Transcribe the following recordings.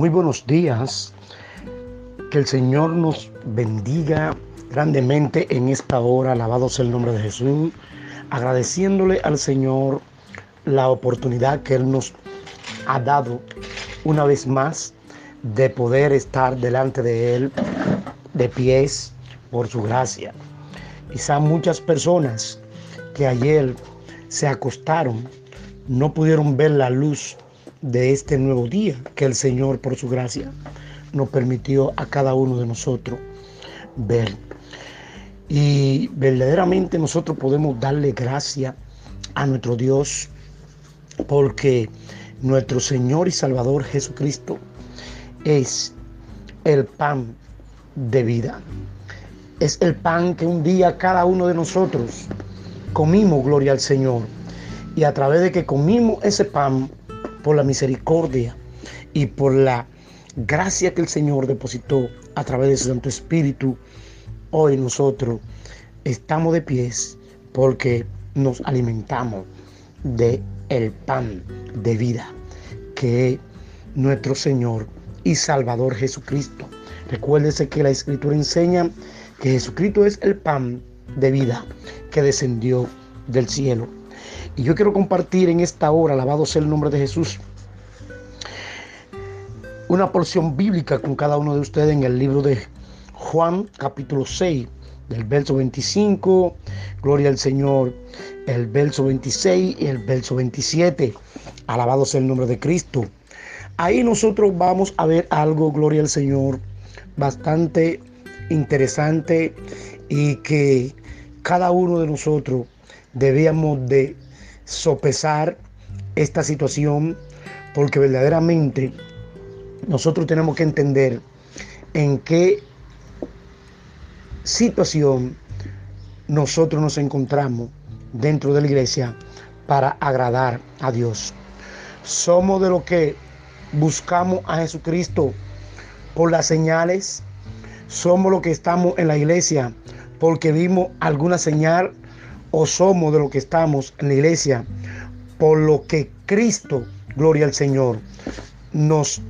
Muy buenos días. Que el Señor nos bendiga grandemente en esta hora. Alabado sea el nombre de Jesús. Agradeciéndole al Señor la oportunidad que Él nos ha dado una vez más de poder estar delante de Él de pies por su gracia. Quizá muchas personas que ayer se acostaron no pudieron ver la luz de este nuevo día que el Señor por su gracia nos permitió a cada uno de nosotros ver. Y verdaderamente nosotros podemos darle gracia a nuestro Dios porque nuestro Señor y Salvador Jesucristo es el pan de vida. Es el pan que un día cada uno de nosotros comimos, gloria al Señor. Y a través de que comimos ese pan, por la misericordia y por la gracia que el Señor depositó a través de su Santo Espíritu, hoy nosotros estamos de pies porque nos alimentamos de el pan de vida que es nuestro Señor y Salvador Jesucristo. Recuérdese que la Escritura enseña que Jesucristo es el pan de vida que descendió del cielo. Y yo quiero compartir en esta hora, alabado sea el nombre de Jesús, una porción bíblica con cada uno de ustedes en el libro de Juan capítulo 6, del verso 25, gloria al Señor, el verso 26 y el verso 27. Alabado sea el nombre de Cristo. Ahí nosotros vamos a ver algo, gloria al Señor, bastante interesante y que cada uno de nosotros debíamos de sopesar esta situación porque verdaderamente nosotros tenemos que entender en qué situación nosotros nos encontramos dentro de la iglesia para agradar a Dios. Somos de los que buscamos a Jesucristo por las señales. Somos los que estamos en la iglesia porque vimos alguna señal o somos de los que estamos en la iglesia por lo que Cristo, gloria al Señor, nos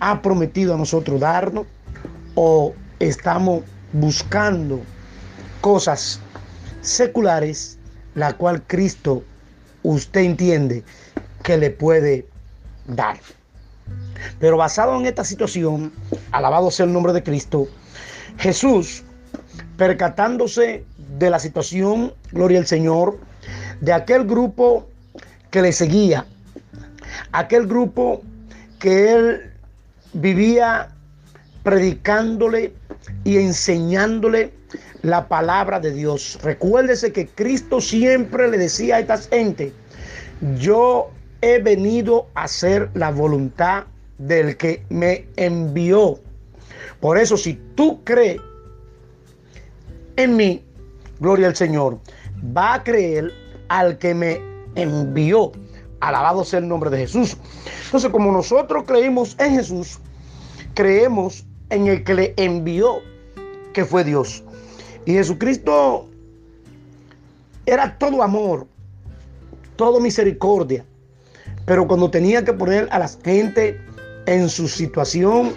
ha prometido a nosotros darnos o estamos buscando cosas seculares, la cual Cristo usted entiende que le puede dar. Pero basado en esta situación, alabado sea el nombre de Cristo, Jesús, percatándose de la situación, gloria al Señor, de aquel grupo que le seguía, aquel grupo que él vivía predicándole y enseñándole la palabra de Dios. Recuérdese que Cristo siempre le decía a esta gente, yo he venido a hacer la voluntad del que me envió. Por eso si tú crees en mí, gloria al Señor, va a creer al que me envió. Alabado sea el nombre de Jesús. Entonces, como nosotros creímos en Jesús, creemos en el que le envió, que fue Dios. Y Jesucristo era todo amor, todo misericordia. Pero cuando tenía que poner a la gente en su situación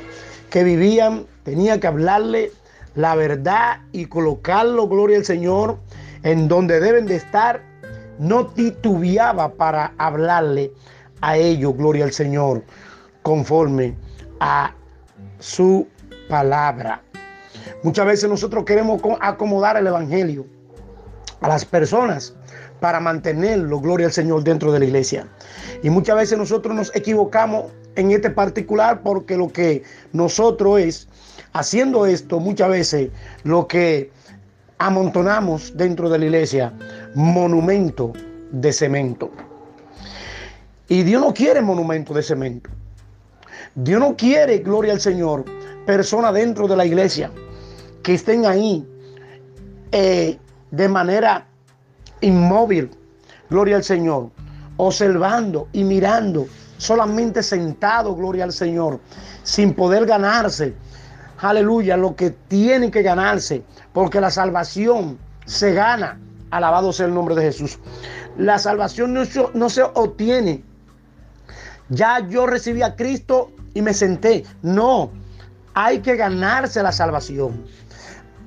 que vivían, tenía que hablarle la verdad y colocarlo, gloria al Señor, en donde deben de estar no titubeaba para hablarle a ellos, gloria al Señor, conforme a su palabra. Muchas veces nosotros queremos acomodar el Evangelio a las personas para mantenerlo, gloria al Señor, dentro de la iglesia. Y muchas veces nosotros nos equivocamos en este particular porque lo que nosotros es, haciendo esto, muchas veces lo que amontonamos dentro de la iglesia monumento de cemento. Y Dios no quiere monumento de cemento. Dios no quiere, gloria al Señor, personas dentro de la iglesia que estén ahí eh, de manera inmóvil, gloria al Señor, observando y mirando, solamente sentado, gloria al Señor, sin poder ganarse aleluya, lo que tienen que ganarse, porque la salvación se gana. Alabado sea el nombre de Jesús. La salvación no se, no se obtiene. Ya yo recibí a Cristo y me senté. No, hay que ganarse la salvación.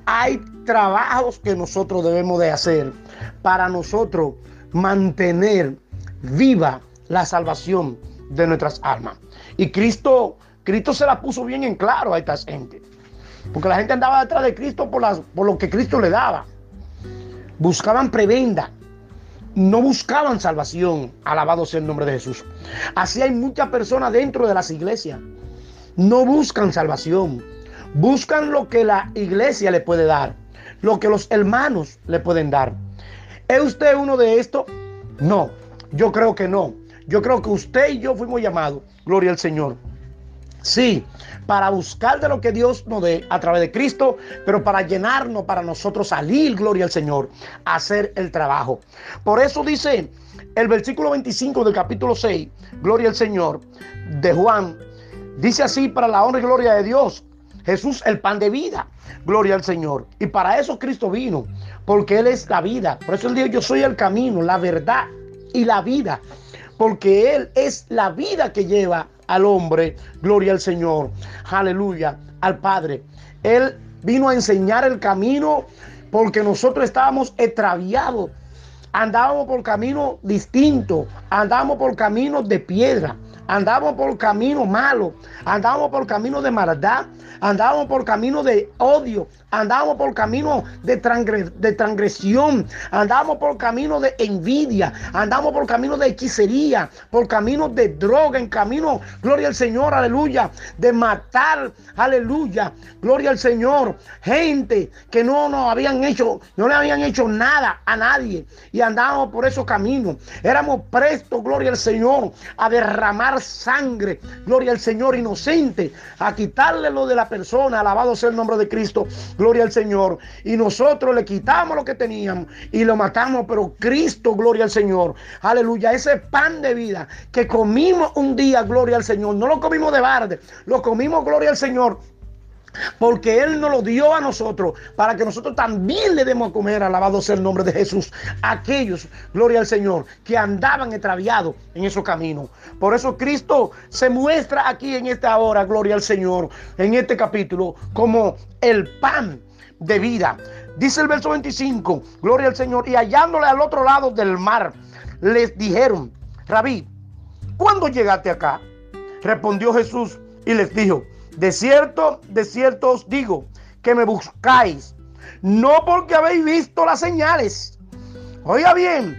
Hay trabajos que nosotros debemos de hacer para nosotros mantener viva la salvación de nuestras almas. Y Cristo, Cristo se la puso bien en claro a esta gente. Porque la gente andaba detrás de Cristo por, lo que Cristo le daba. Buscaban prebenda. No buscaban salvación. Alabado sea el nombre de Jesús. Así hay muchas personas dentro de las iglesias. No buscan salvación. Buscan lo que la iglesia le puede dar. Lo que los hermanos le pueden dar. ¿Es usted uno de estos? No, yo creo que no. Yo creo que usted y yo fuimos llamados, gloria al Señor. Sí, para buscar de lo que Dios nos dé a través de Cristo, pero para llenarnos, para nosotros salir, gloria al Señor, hacer el trabajo. Por eso dice el versículo 25 del capítulo 6, gloria al Señor, de Juan, dice así para la honra y gloria de Dios. Jesús, el pan de vida. Gloria al Señor. Y para eso Cristo vino, porque Él es la vida. Por eso Él dijo, yo soy el camino, la verdad y la vida. Porque Él es la vida que lleva al hombre. Gloria al Señor. Aleluya. Al Padre. Él vino a enseñar el camino porque nosotros estábamos extraviados. Andábamos por camino distinto. Andábamos por caminos de piedra. Andábamos por camino malo. Andábamos por camino de maldad. Andábamos por camino de odio. Andábamos por camino de, de transgresión. Andábamos por camino de envidia. Andábamos por camino de hechicería. Por camino de droga. En camino, gloria al Señor, aleluya. De matar, aleluya. Gloria al Señor. Gente que no nos habían hecho, no le habían hecho nada a nadie. Y andábamos por esos caminos. Éramos prestos, gloria al Señor, a derramar sangre. Gloria al Señor inocente. A quitarle lo de la persona. Alabado sea el nombre de Cristo. Gloria al Señor. Y nosotros le quitamos lo que teníamos y lo matamos. Pero Cristo, gloria al Señor. Aleluya. Ese pan de vida que comimos un día, gloria al Señor. No lo comimos de barde. Lo comimos, gloria al Señor porque Él nos lo dio a nosotros para que nosotros también le demos a comer, alabado sea el nombre de Jesús, aquellos, gloria al Señor, que andaban extraviados en esos caminos. Por eso Cristo se muestra aquí en esta hora, gloria al Señor, en este capítulo, como el pan de vida. Dice el verso 25, gloria al Señor, y hallándole al otro lado del mar, les dijeron, Rabí, ¿cuándo llegaste acá? Respondió Jesús y les dijo, de cierto, de cierto os digo que me buscáis, no porque habéis visto las señales. Oiga bien,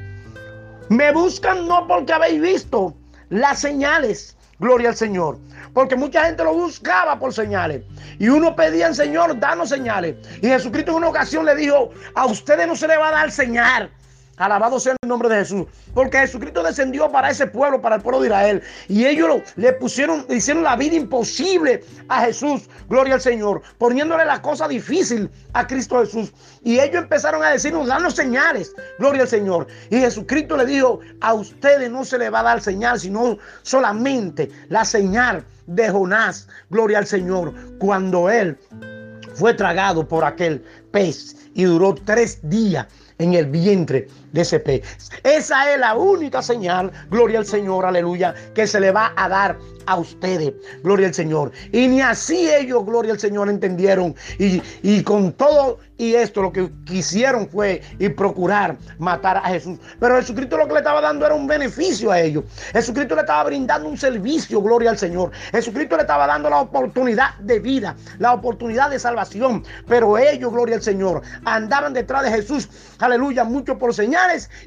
me buscan no porque habéis visto las señales. Gloria al Señor. Porque mucha gente lo buscaba por señales. Y uno pedía al Señor, danos señales. Y Jesucristo en una ocasión le dijo, a ustedes no se le va a dar señal. Alabado sea el nombre de Jesús. Porque Jesucristo descendió para ese pueblo, para el pueblo de Israel. Y ellos le pusieron, le hicieron la vida imposible a Jesús. Gloria al Señor. Poniéndole la cosa difícil a Cristo Jesús. Y ellos empezaron a decirnos, danos señales. Gloria al Señor. Y Jesucristo le dijo, a ustedes no se le va a dar señal, sino solamente la señal de Jonás. Gloria al Señor. Cuando él fue tragado por aquel pez y duró tres días en el vientre de ese pez. Esa es la única señal, gloria al Señor, aleluya, que se le va a dar a ustedes, gloria al Señor. Y ni así ellos, gloria al Señor, entendieron. Y, y con todo y esto lo que quisieron fue y procurar matar a Jesús. Pero Jesucristo lo que le estaba dando era un beneficio a ellos. Jesucristo le estaba brindando un servicio, gloria al Señor. Jesucristo le estaba dando la oportunidad de vida, la oportunidad de salvación. Pero ellos, gloria al Señor, andaban detrás de Jesús, aleluya, muchos por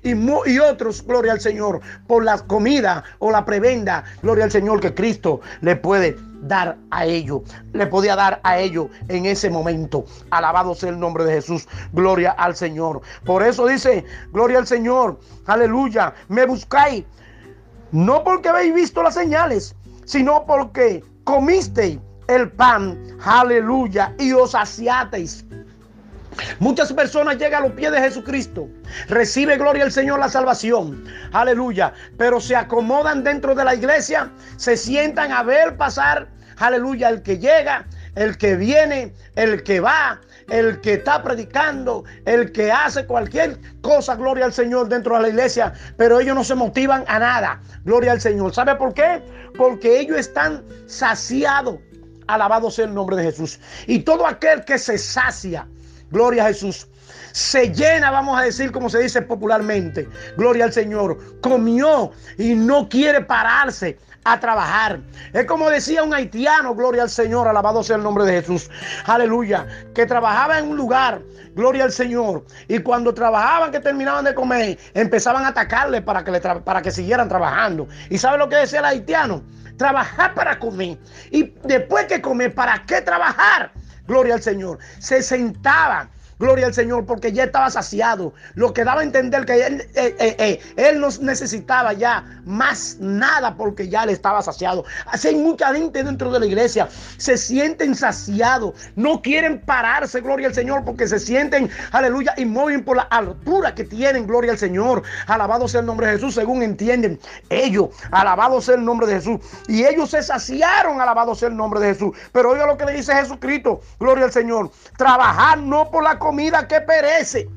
y, otros, gloria al Señor, por la comida o la prebenda, gloria al Señor que Cristo le puede dar a ellos, le podía dar a ellos en ese momento. Alabado sea el nombre de Jesús, gloria al Señor. Por eso dice, gloria al Señor, aleluya, me buscáis, no porque habéis visto las señales, sino porque comisteis el pan, aleluya, y os saciateis. Muchas personas llegan a los pies de Jesucristo, recibe gloria al Señor la salvación, aleluya, pero se acomodan dentro de la iglesia, se sientan a ver pasar, aleluya, el que llega, el que viene, el que va, el que está predicando, el que hace cualquier cosa, gloria al Señor, dentro de la iglesia, pero ellos no se motivan a nada, gloria al Señor. ¿Sabe por qué? Porque ellos están saciados. Alabado sea el nombre de Jesús. Y todo aquel que se sacia, gloria a Jesús, se llena, vamos a decir como se dice popularmente, gloria al Señor, comió y no quiere pararse a trabajar. Es como decía un haitiano, gloria al Señor, alabado sea el nombre de Jesús, aleluya, que trabajaba en un lugar, gloria al Señor, y cuando trabajaban, que terminaban de comer, empezaban a atacarle para que, le para que siguieran trabajando. ¿Y sabe lo que decía el haitiano? Trabajar para comer. Y después que comer, ¿para qué trabajar? Gloria al Señor. Se sentaban Gloria al Señor, porque ya estaba saciado. Lo que daba a entender que él, eh, eh, eh, él no necesitaba ya más nada porque ya le estaba saciado. Así hay mucha gente dentro de la iglesia. Se sienten saciados. No quieren pararse, gloria al Señor, porque se sienten, aleluya, inmóviles por la altura que tienen, gloria al Señor. Alabado sea el nombre de Jesús, según entienden ellos. Alabado sea el nombre de Jesús. Y ellos se saciaron, alabado sea el nombre de Jesús. Pero oiga lo que le dice Jesucristo, gloria al Señor. Trabajar no por la comida que perece,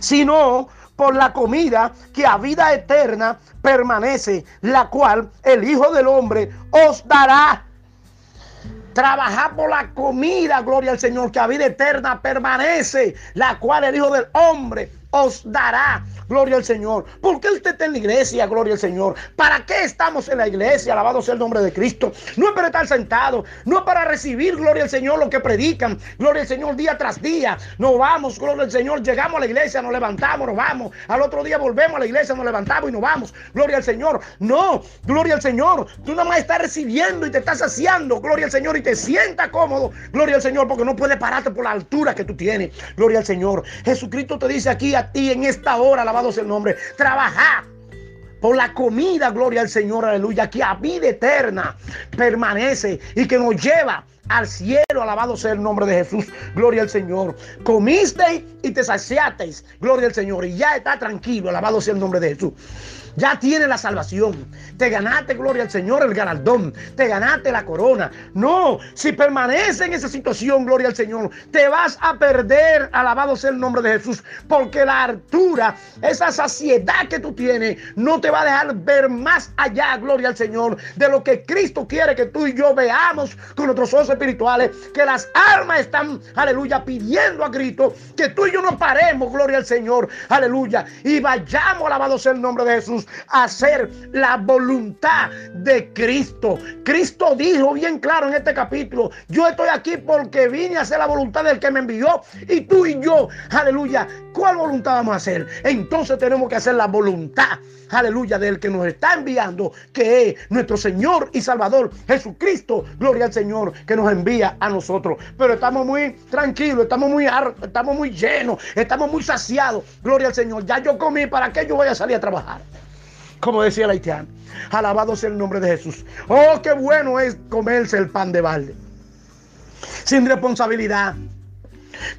sino por la comida que a vida eterna permanece, la cual el Hijo del Hombre os dará. Trabajar por la comida, gloria al Señor, que a vida eterna permanece, la cual el Hijo del Hombre os dará. Gloria al Señor. ¿Por qué usted está en la iglesia? Gloria al Señor. ¿Para qué estamos en la iglesia? Alabado sea el nombre de Cristo. No es para estar sentado. No es para recibir, gloria al Señor, lo que predican. Gloria al Señor día tras día. No vamos, gloria al Señor. Llegamos a la iglesia, nos levantamos, nos vamos. Al otro día volvemos a la iglesia, nos levantamos y nos vamos. Gloria al Señor. No, gloria al Señor. Tú nada más estás recibiendo y te estás saciando. Gloria al Señor y te sientas cómodo. Gloria al Señor porque no puedes pararte por la altura que tú tienes. Gloria al Señor. Jesucristo te dice aquí a ti en esta hora, alabado el nombre. Trabajar por la comida, gloria al Señor, aleluya, que a vida eterna permanece y que nos lleva al cielo, alabado sea el nombre de Jesús, gloria al Señor. Comisteis y te saciasteis, gloria al Señor, y ya está tranquilo, alabado sea el nombre de Jesús. Ya tiene la salvación. Te ganaste, gloria al Señor, el galardón. Te ganaste la corona. No, si permanece en esa situación, gloria al Señor, te vas a perder, alabado sea el nombre de Jesús. Porque la altura, esa saciedad que tú tienes, no te va a dejar ver más allá, gloria al Señor, de lo que Cristo quiere que tú y yo veamos con nuestros ojos espirituales. Que las almas están, aleluya, pidiendo a Cristo que tú y yo nos paremos, gloria al Señor, aleluya. Y vayamos, alabado sea el nombre de Jesús hacer la voluntad de Cristo. Cristo dijo bien claro en este capítulo, yo estoy aquí porque vine a hacer la voluntad del que me envió y tú y yo, aleluya, ¿cuál voluntad vamos a hacer? Entonces tenemos que hacer la voluntad, aleluya, del que nos está enviando, que es nuestro Señor y Salvador Jesucristo, gloria al Señor que nos envía a nosotros. Pero estamos muy tranquilos, estamos muy estamos muy llenos, estamos muy saciados, gloria al Señor. Ya yo comí, ¿para qué yo voy a salir a trabajar? Como decía el haitiano. Alabado sea el nombre de Jesús. Oh, qué bueno es comerse el pan de balde. Sin responsabilidad.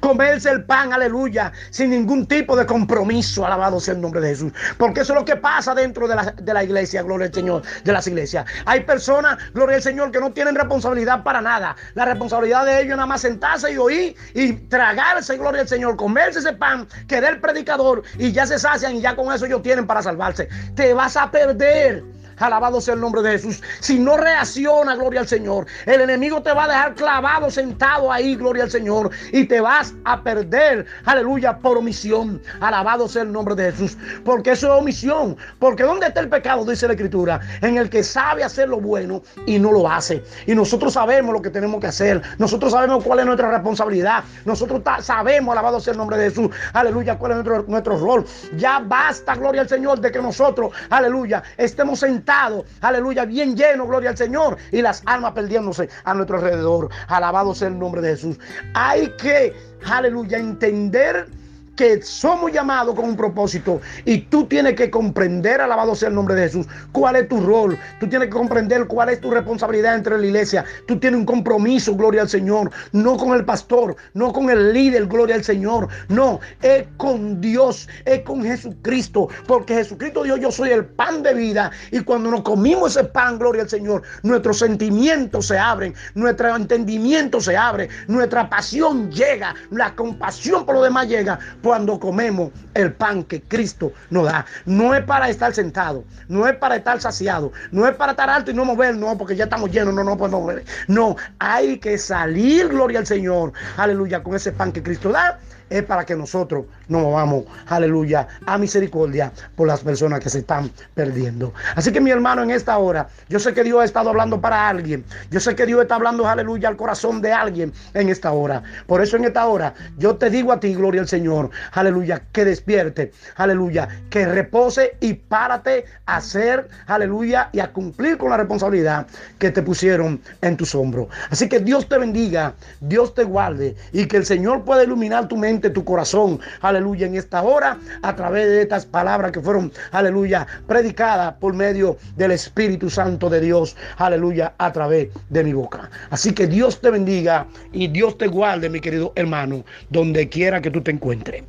Comerse el pan, aleluya, sin ningún tipo de compromiso. Alabado sea el nombre de Jesús. Porque eso es lo que pasa dentro de la, iglesia, gloria al Señor, de las iglesias. Hay personas, gloria al Señor, que no tienen responsabilidad para nada. La responsabilidad de ellos nada más sentarse y oír y tragarse, gloria al Señor, comerse ese pan que da el predicador y ya se sacian y ya con eso ellos tienen para salvarse. Te vas a perder. Alabado sea el nombre de Jesús. Si no reacciona, gloria al Señor, el enemigo te va a dejar clavado, sentado ahí, gloria al Señor, y te vas a perder, aleluya, por omisión. Alabado sea el nombre de Jesús. Porque eso es omisión. Porque ¿dónde está el pecado? Dice la Escritura. En el que sabe hacer lo bueno y no lo hace. Y nosotros sabemos lo que tenemos que hacer. Nosotros sabemos cuál es nuestra responsabilidad. Nosotros sabemos, alabado sea el nombre de Jesús. Aleluya, cuál es nuestro, nuestro rol. Ya basta, gloria al Señor, de que nosotros, aleluya, estemos sentados aleluya, bien lleno, gloria al Señor, y las almas perdiéndose a nuestro alrededor. Alabado sea el nombre de Jesús. Hay que, aleluya, entender que somos llamados con un propósito y tú tienes que comprender, alabado sea el nombre de Jesús, cuál es tu rol. Tú tienes que comprender cuál es tu responsabilidad entre la iglesia. Tú tienes un compromiso, gloria al Señor, no con el pastor, no con el líder, gloria al Señor. No, es con Dios, es con Jesucristo, porque Jesucristo dijo, yo soy el pan de vida y cuando nos comimos ese pan, gloria al Señor, nuestros sentimientos se abren, nuestro entendimiento se abre, nuestra pasión llega, la compasión por lo demás llega cuando comemos el pan que Cristo nos da. No es para estar sentado, no es para estar saciado, no es para estar alto y no mover, no, porque ya estamos llenos, no, no podemos mover. No, hay que salir, gloria al Señor, aleluya, con ese pan que Cristo da es para que nosotros nos movamos, aleluya, a misericordia por las personas que se están perdiendo. Así que mi hermano, en esta hora, yo sé que Dios ha estado hablando para alguien. Yo sé que Dios está hablando, aleluya, al corazón de alguien en esta hora. Por eso en esta hora yo te digo a ti, gloria al Señor, aleluya, que despierte, aleluya, que repose y párate a hacer, aleluya, y a cumplir con la responsabilidad que te pusieron en tus hombros. Así que Dios te bendiga, Dios te guarde y que el Señor pueda iluminar tu tu corazón, aleluya, en esta hora, a través de estas palabras que fueron, aleluya, predicadas por medio del Espíritu Santo de Dios, aleluya, a través de mi boca. Así que Dios te bendiga y Dios te guarde, mi querido hermano, donde quiera que tú te encuentres.